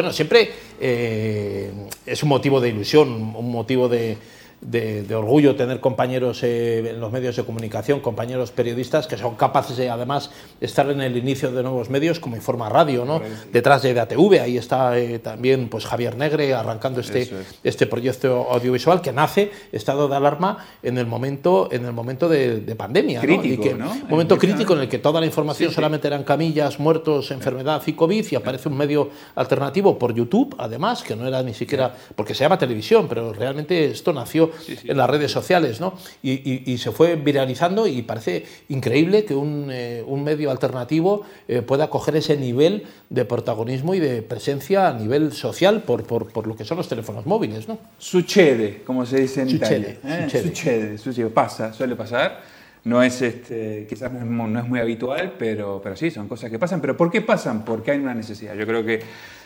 Bueno, siempre eh, es un motivo de ilusión, un motivo de, de, orgullo tener compañeros eh, en los medios de comunicación, compañeros periodistas que son capaces de además estar en el inicio de nuevos medios como Informa Radio, ¿no? detrás de ATV, ahí está eh, también pues Javier Negre arrancando este, este proyecto audiovisual que nace estado de alarma en el momento, en el momento de, pandemia. Crítico, Un momento crítico en el que toda la información solamente eran camillas, muertos, enfermedad y COVID y aparece un medio alternativo por YouTube, además, que no era ni siquiera, porque se llama televisión, pero realmente esto nació en las redes sociales, ¿no? Y, se fue viralizando y parece increíble que un, eh, medio alternativo eh, pueda coger ese nivel de protagonismo y de presencia a nivel social por, por, lo que son los teléfonos móviles, ¿no? Sucede, como se dice en Italia. ¿eh? Sucede. sucede, pasa, suele pasar. No es, este, quizás no es muy habitual, pero, pero sí, son cosas que pasan. ¿Pero por qué pasan? Porque hay una necesidad. Yo creo que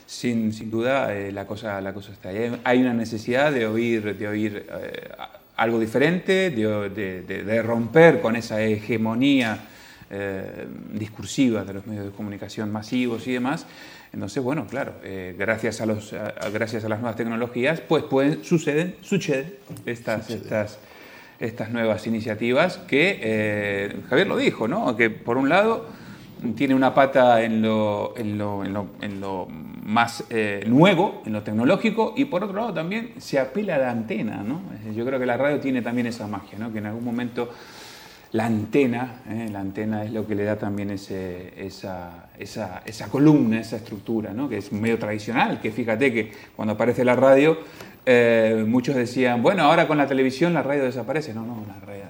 sin, sin duda eh, la, cosa, la cosa está ahí. Hay una necesidad de oír, de oír eh, algo diferente, de, de, romper con esa hegemonía eh, discursiva de los medios de comunicación masivos y demás. Entonces, bueno, claro, gracias, a los, gracias a las nuevas tecnologías, pues pueden, suceden, suceden estas, estas, estas nuevas iniciativas que, Javier lo dijo, ¿no? Que por un lado tiene una pata en lo, en lo, en lo, más eh, nuevo, en lo tecnológico, y por otro lado también se apela a la antena. ¿no? Yo creo que la radio tiene también esa magia, ¿no? que en algún momento la antena, ¿eh? la antena es lo que le da también ese, esa, esa, esa, columna, esa estructura, ¿no? que es medio tradicional, que fíjate que cuando aparece la radio, eh, muchos decían, bueno, ahora con la televisión la radio desaparece. No, no, la radio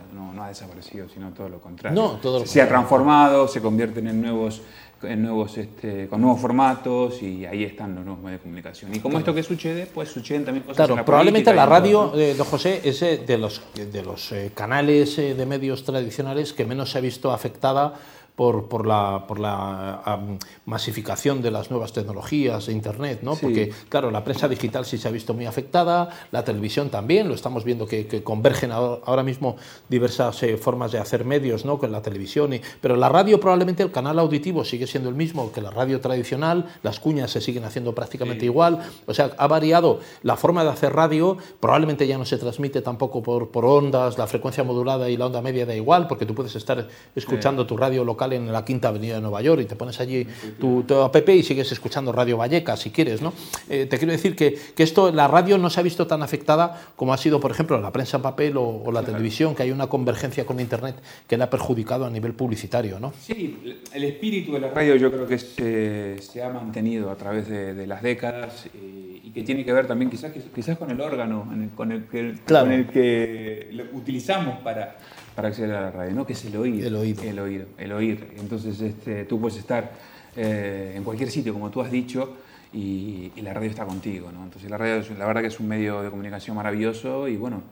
ha desaparecido, sino todo lo contrario. No, todo se, ha transformado, se convierten en nuevos, en nuevos este, con nuevos formatos y ahí están los nuevos medios de comunicación. Y como esto que sucede, pues suceden también cosas Claro, probablemente la radio, eh, don José, es de los, de los eh, canales eh, de medios tradicionales que menos se ha visto afectada por, por, la, por la masificación de las nuevas tecnologías de Internet, ¿no? Porque, claro, la prensa digital sí se ha visto muy afectada, la televisión también, lo estamos viendo que, convergen ahora mismo diversas eh, formas de hacer medios, ¿no? Con la televisión, y, pero la radio probablemente el canal auditivo sigue siendo el mismo que la radio tradicional, las cuñas se siguen haciendo prácticamente igual, o sea, ha variado la forma de hacer radio, probablemente ya no se transmite tampoco por, por ondas, la frecuencia modulada y la onda media da igual, porque tú puedes estar escuchando tu radio local en la Quinta Avenida de Nueva York y te pones allí tu, tu app y sigues escuchando Radio Valleca si quieres, ¿no? Eh, te quiero decir que, que, esto, la radio no se ha visto tan afectada como ha sido, por ejemplo, la prensa en papel o, la televisión, que hay una convergencia con Internet que le ha perjudicado a nivel publicitario, ¿no? Sí, el espíritu de la radio yo creo que se, se ha mantenido a través de, las décadas y, que tiene que ver también quizás, quizás con el órgano con, el que, con el que utilizamos para para acceder a la radio, ¿no? que es el oído. El oído. El oído, el oír. Entonces este, tú puedes estar eh, en cualquier sitio, como tú has dicho, y, la radio está contigo. ¿no? Entonces la radio, la verdad que es un medio de comunicación maravilloso y bueno,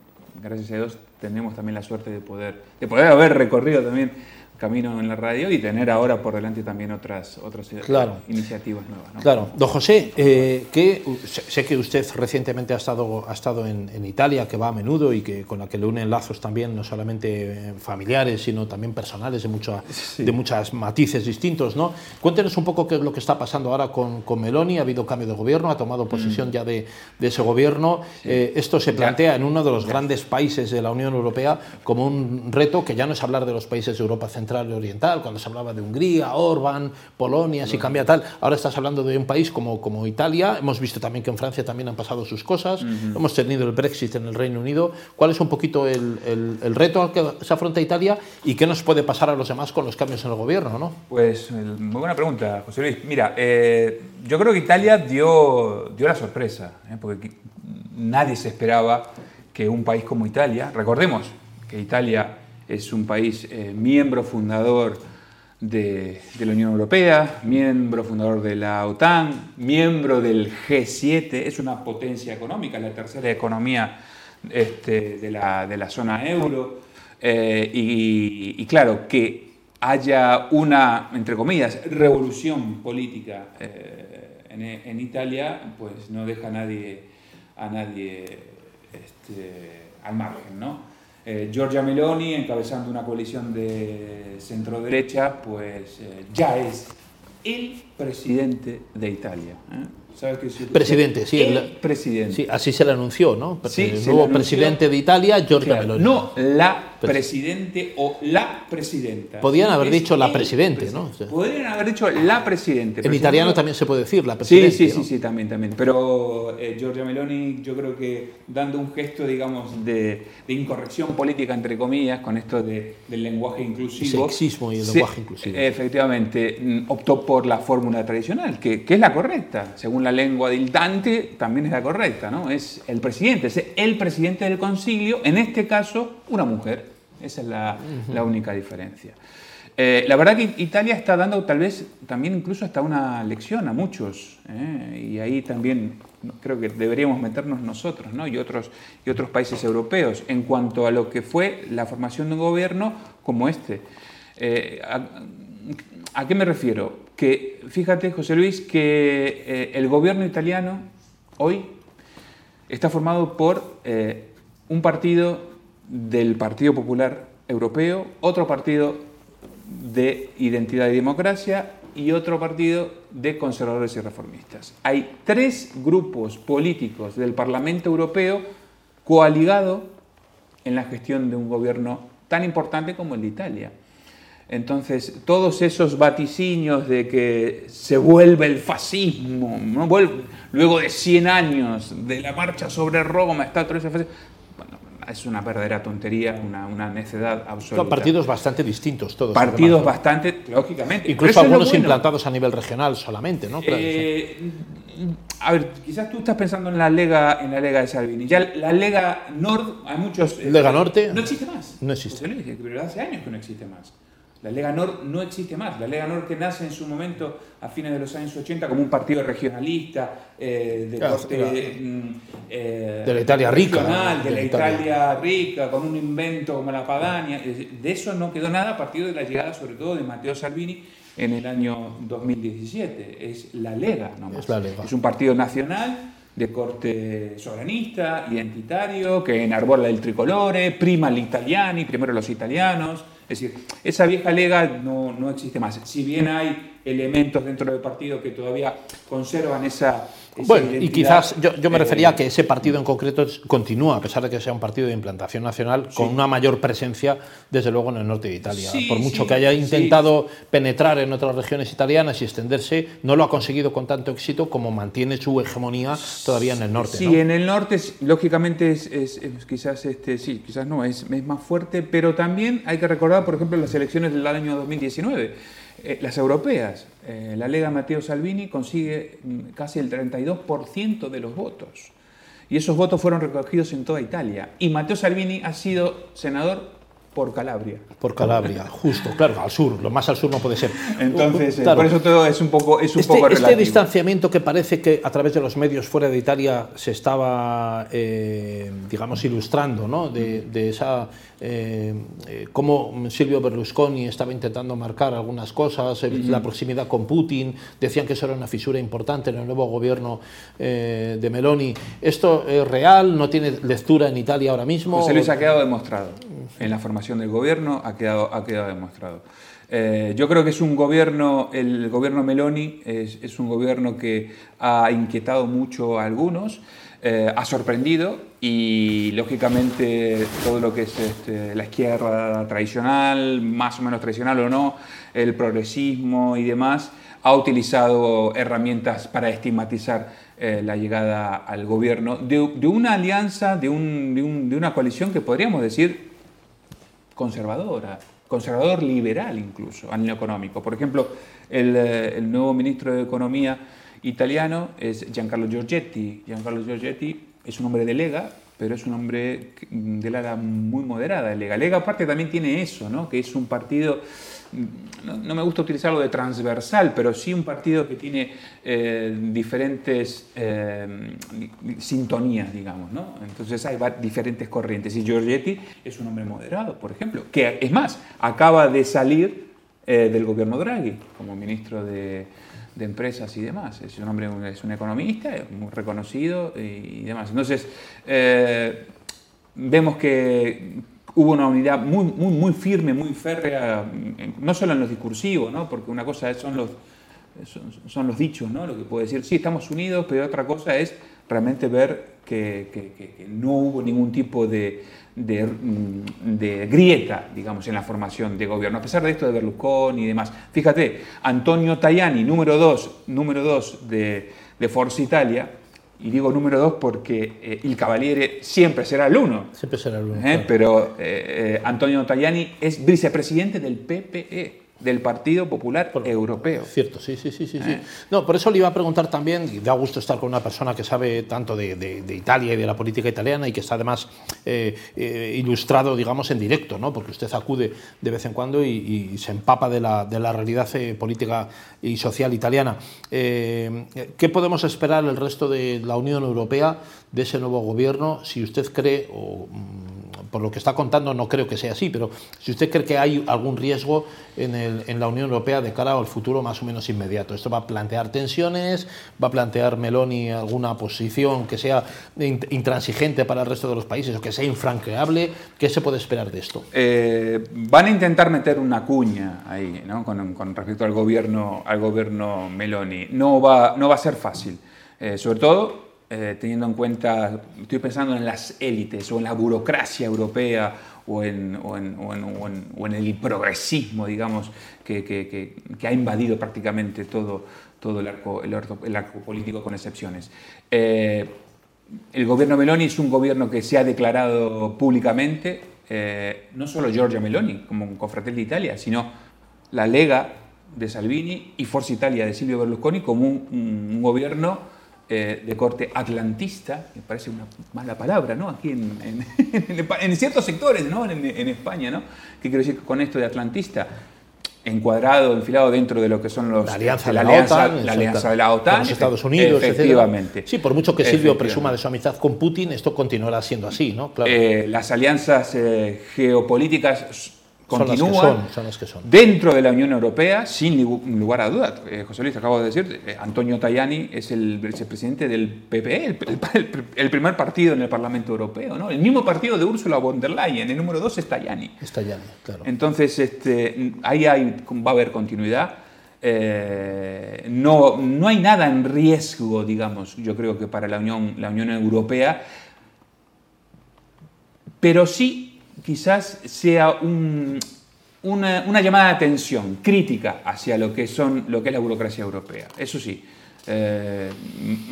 gracias a Dios tenemos también la suerte de poder, de poder haber recorrido también camino en la radio y tener ahora por delante también otras, otras iniciativas nuevas. Claro. Don José, eh, que, sé que usted recientemente ha estado, ha estado en, Italia, que va a menudo y que con la que le unen lazos también, no solamente eh, familiares, sino también personales, de, mucha, de muchas matices distintos. ¿no? Cuéntenos un poco qué es lo que está pasando ahora con, con Meloni. Ha habido cambio de gobierno, ha tomado posesión mm. ya de, de, ese gobierno. Eh, esto se plantea en uno de los grandes países de la Unión Europea como un reto que ya no es hablar de los países de Europa Central oriental, cuando se hablaba de Hungría, Orbán, Polonia, si cambia tal. Ahora estás hablando de un país como, como Italia. Hemos visto también que en Francia también han pasado sus cosas. Hemos tenido el Brexit en el Reino Unido. ¿Cuál es un poquito el, el, reto al que se afronta Italia y qué nos puede pasar a los demás con los cambios en el gobierno? ¿no? Pues muy buena pregunta, José Luis. Mira, eh, yo creo que Italia dio, dio la sorpresa, ¿eh? porque nadie se esperaba que un país como Italia, recordemos que Italia es un país eh, miembro fundador de, la Unión Europea, miembro fundador de la OTAN, miembro del G7, es una potencia económica, la tercera economía este, de, la, zona euro. Eh, y, claro, que haya una, entre comillas, revolución política eh, en, Italia, pues no deja a nadie, este, al margen, ¿no? Eh, Giorgia Meloni, encabezando una coalición de centro-derecha, pues eh, ya es el presidente de Italia. ¿eh? ¿Sabes Presidente, sí. El, el- presidente. Sí, así se le anunció, ¿no? Sí, el nuevo presidente de Italia, Giorgia Claro, Meloni. no la Pres- presidente o la presidenta. Podían haber dicho la presidente, presi- ¿no? O sea, Podrían haber dicho la presidente. En italiano también se puede decir la presidente. sí, sí, ¿no? sí, también, también. Pero eh, Giorgia Meloni, yo creo que dando un gesto, digamos, de, de incorrección política, entre comillas, con esto de- del lenguaje inclusivo. Sexismo y el se- lenguaje inclusivo. Efectivamente, mm, optó por la fórmula tradicional, que, que es la correcta. Según la lengua del Dante, también es la correcta, ¿no? Es el presidente, es el presidente del concilio, en este caso, una mujer. Esa es la, la única diferencia. Eh, la verdad que Italia está dando tal vez también incluso hasta una lección a muchos, ¿eh? y ahí también creo que deberíamos meternos nosotros ¿no? y, otros, y otros países europeos en cuanto a lo que fue la formación de un gobierno como este. Eh, a, ¿a qué me refiero? Que fíjate, José Luis, que eh, el gobierno italiano hoy está formado por eh, un partido del Partido Popular Europeo, otro partido de Identidad y Democracia y otro partido de conservadores y reformistas. Hay tres grupos políticos del Parlamento Europeo coaligado en la gestión de un gobierno tan importante como el de Italia. Entonces, todos esos vaticinios de que se vuelve el fascismo, ¿no? Vuelve- luego de 100 años de la marcha sobre Roma, está todo ese fascismo. Bueno, es una verdadera tontería, una, una necedad absoluta. Son partidos bastante distintos todos. Partidos además, ¿no? bastante, lógicamente. Incluso algunos bueno. implantados a nivel regional solamente, ¿no? Claro, sí. Eh, a ver, quizás tú estás pensando en la Lega, en la Lega de Salvini. Ya la Lega Nord, hay muchos. eh, Lega Norte. No existe más. No existe. Pero hace años que no existe más. La Lega Nord no existe más. La Lega Nord que nace en su momento a fines de los años 80 como un partido regionalista eh, de Claro, corte claro. mm, eh, De la Italia rica, de De la Italia, Italia. rica, con un invento como la Padania. De eso no quedó nada a partir de la llegada, sobre todo, de Matteo Salvini en el año 2017. Es la Lega, nomás. Es la Lega. Es un partido nacional de corte soberanista, identitario, que enarbola el tricolore, prima gli italiani, primero los italianos. Es decir, esa vieja lega no, no existe más. Si bien hay elementos dentro del partido que todavía conservan esa, Bueno, y quizás yo, yo me eh, refería a que ese partido en concreto continúa, a pesar de que sea un partido de implantación nacional, con una mayor presencia, desde luego, en el norte de Italia. Sí, Por mucho sí, que haya intentado penetrar en otras regiones italianas y extenderse, no lo ha conseguido con tanto éxito como mantiene su hegemonía todavía en el norte. Sí, ¿no? en el norte lógicamente es, es- es quizás este sí, quizás no, es, es más fuerte, pero también hay que recordar, por ejemplo, las elecciones del año 2019, eh, las europeas. Eh, la Lega Matteo Salvini consigue mm, casi el 32% de los votos. Y esos votos fueron recogidos en toda Italia. Y Matteo Salvini ha sido senador por Calabria. Por Calabria, justo, claro, al sur, lo más al sur no puede ser. Entonces, eh, Claro. por eso todo es un poco, es un Este, poco este relativo. distanciamiento que parece que a través de los medios fuera de Italia se estaba, eh, digamos, ilustrando, ¿no? De, de esa. Eh, eh, cómo Silvio Berlusconi estaba intentando marcar algunas cosas, la proximidad con Putin, decían que eso era una fisura importante en el nuevo gobierno eh, de Meloni. ¿Esto es real? ¿No tiene lectura en Italia ahora mismo? José Luis ha quedado demostrado. En la formación del gobierno ha quedado, ha quedado demostrado. Eh, yo creo que es un gobierno, el gobierno Meloni es, es un gobierno que ha inquietado mucho a algunos, eh, ha sorprendido y lógicamente todo lo que es este, la izquierda tradicional, más o menos tradicional o no, el progresismo y demás, ha utilizado herramientas para estigmatizar eh, la llegada al gobierno de, de una alianza, de, un- de un- de una coalición que podríamos decir conservadora, conservador liberal incluso, a nivel económico. Por ejemplo, el, eh, el nuevo ministro de Economía italiano es Giancarlo Giorgetti. Giancarlo Giorgetti es un hombre de Lega, pero es un hombre que- del ala muy moderada de Lega. Lega aparte también tiene eso, ¿no? que es un partido, mm, no, me gusta utilizarlo de transversal, pero sí un partido que tiene eh, diferentes eh, sintonías, digamos. ¿no? Entonces hay diferentes corrientes. Y Giorgetti es un hombre moderado, por ejemplo, que es más, acaba de salir eh, del gobierno Draghi como ministro de, de empresas y demás. Es un hombre, es un economista, es muy reconocido y, demás. Entonces, eh, vemos que hubo una unidad muy, muy, muy firme, muy férrea, no solo en los discursivos, ¿no? porque una cosa son los, son, los dichos, ¿no? Lo que puede decir, sí, estamos unidos, pero otra cosa es realmente ver que, no hubo ningún tipo de, de, grieta, digamos, en la formación de gobierno, a pesar de esto de Berlusconi y demás. Fíjate, Antonio Tajani, número dos, número dos de, de Forza Italia, y digo número dos porque eh, el Cavaliere siempre será el uno. Siempre será el uno. ¿Eh? Pero eh, Antonio Tajani es vicepresidente del PPE del Partido Popular Europeo. Cierto, sí, sí, sí, sí, sí. Eh. No, por eso le iba a preguntar también, y da gusto estar con una persona que sabe tanto de, Italia y de la política italiana y que está además eh, eh, ilustrado, digamos, en directo, ¿no? porque usted acude de vez en cuando y, se empapa de la, de la realidad política y social italiana. ¿Qué podemos esperar el resto de la Unión Europea de ese nuevo gobierno si usted cree, o mm, por lo que está contando no creo que sea así, pero si usted cree que hay algún riesgo en, la Unión Europea de cara al futuro más o menos inmediato. Esto va a plantear tensiones, va a plantear Meloni alguna posición que sea intransigente para el resto de los países o que sea infranqueable. ¿Qué se puede esperar de esto? Eh, van a intentar meter una cuña ahí ¿no? con, con, respecto al gobierno, al gobierno Meloni. No va, no va a ser fácil. Eh, sobre todo eh, teniendo en cuenta, estoy pensando en las élites o en la burocracia europea o en, o en, o en, el progresismo, digamos, que, que, que, ha invadido prácticamente todo, todo el, arco, el, arco, político con excepciones. Eh, el gobierno Meloni es un gobierno que se ha declarado públicamente, eh, no solo Giorgia Meloni como Confratelli Italia, sino la Lega de Salvini y Forza Italia de Silvio Berlusconi como un, un gobierno eh, de corte atlantista, me parece una mala palabra, ¿no? Aquí en, en, ciertos sectores, ¿no? En, España, ¿no? ¿Qué quiero decir con esto de atlantista? Encuadrado, enfilado dentro de lo que son los... La alianza, de la, OTAN, la alianza de la OTAN. los Estados Unidos, efectivamente. Sí, por mucho que Silvio presuma de su amistad con Putin, esto continuará siendo así, ¿no? Claro. Eh, las alianzas eh, geopolíticas continúan son que son, dentro de la Unión Europea, sin lugar a dudas. Eh, José Luis, acabo de decir, eh, Antonio Tajani es el vicepresidente del PPE, el, primer partido en el Parlamento Europeo, ¿no? El mismo partido de Ursula von der Leyen, el número dos es Tajani. Es Tajani, claro. Entonces, este, ahí hay, va a haber continuidad. Eh, no, no hay nada en riesgo, digamos, yo creo que para la Unión, la Unión Europea, pero sí quizás sea una, llamada de atención crítica hacia lo que, son, lo que es la burocracia europea. Eso sí, eh,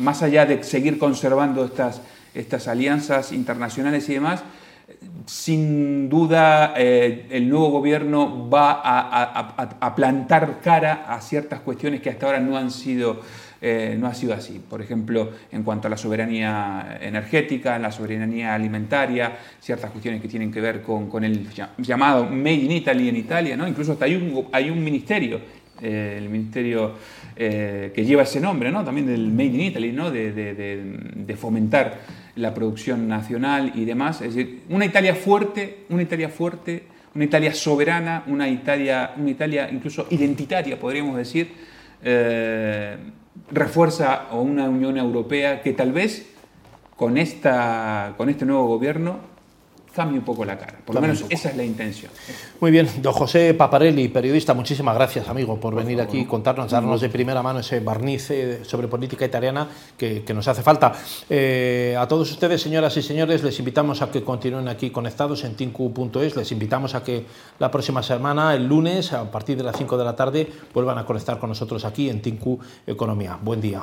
más allá de seguir conservando estas, alianzas internacionales y demás, sin duda eh, el nuevo gobierno va a, plantar cara a ciertas cuestiones que hasta ahora no han sido eh, no ha sido así. Por ejemplo, en cuanto a la soberanía energética, la soberanía alimentaria, ciertas cuestiones que tienen que ver con, el llamado Made in Italy en Italia, ¿no? incluso hasta hay un, hay un ministerio, eh, el ministerio eh, que lleva ese nombre, ¿no? también del Made in Italy, ¿no? de, de, fomentar la producción nacional y demás. Es decir, una Italia fuerte, una Italia fuerte, una Italia soberana, una Italia, una Italia incluso identitaria, podríamos decir, refuerza a una Unión Europea que tal vez con, esta, con este nuevo gobierno cambie un poco la cara. Por lo menos esa es la intención. Muy bien, don José Paparelli, periodista, muchísimas gracias, amigo, por, venir aquí y contarnos, darnos de primera mano ese barniz eh, sobre política italiana que, nos hace falta. Eh, a todos ustedes, señoras y señores, les invitamos a que continúen aquí conectados en tinku.es, les invitamos a que la próxima semana, el lunes, a partir de las 5 de la tarde, vuelvan a conectar con nosotros aquí en Tinku Economía. Buen día.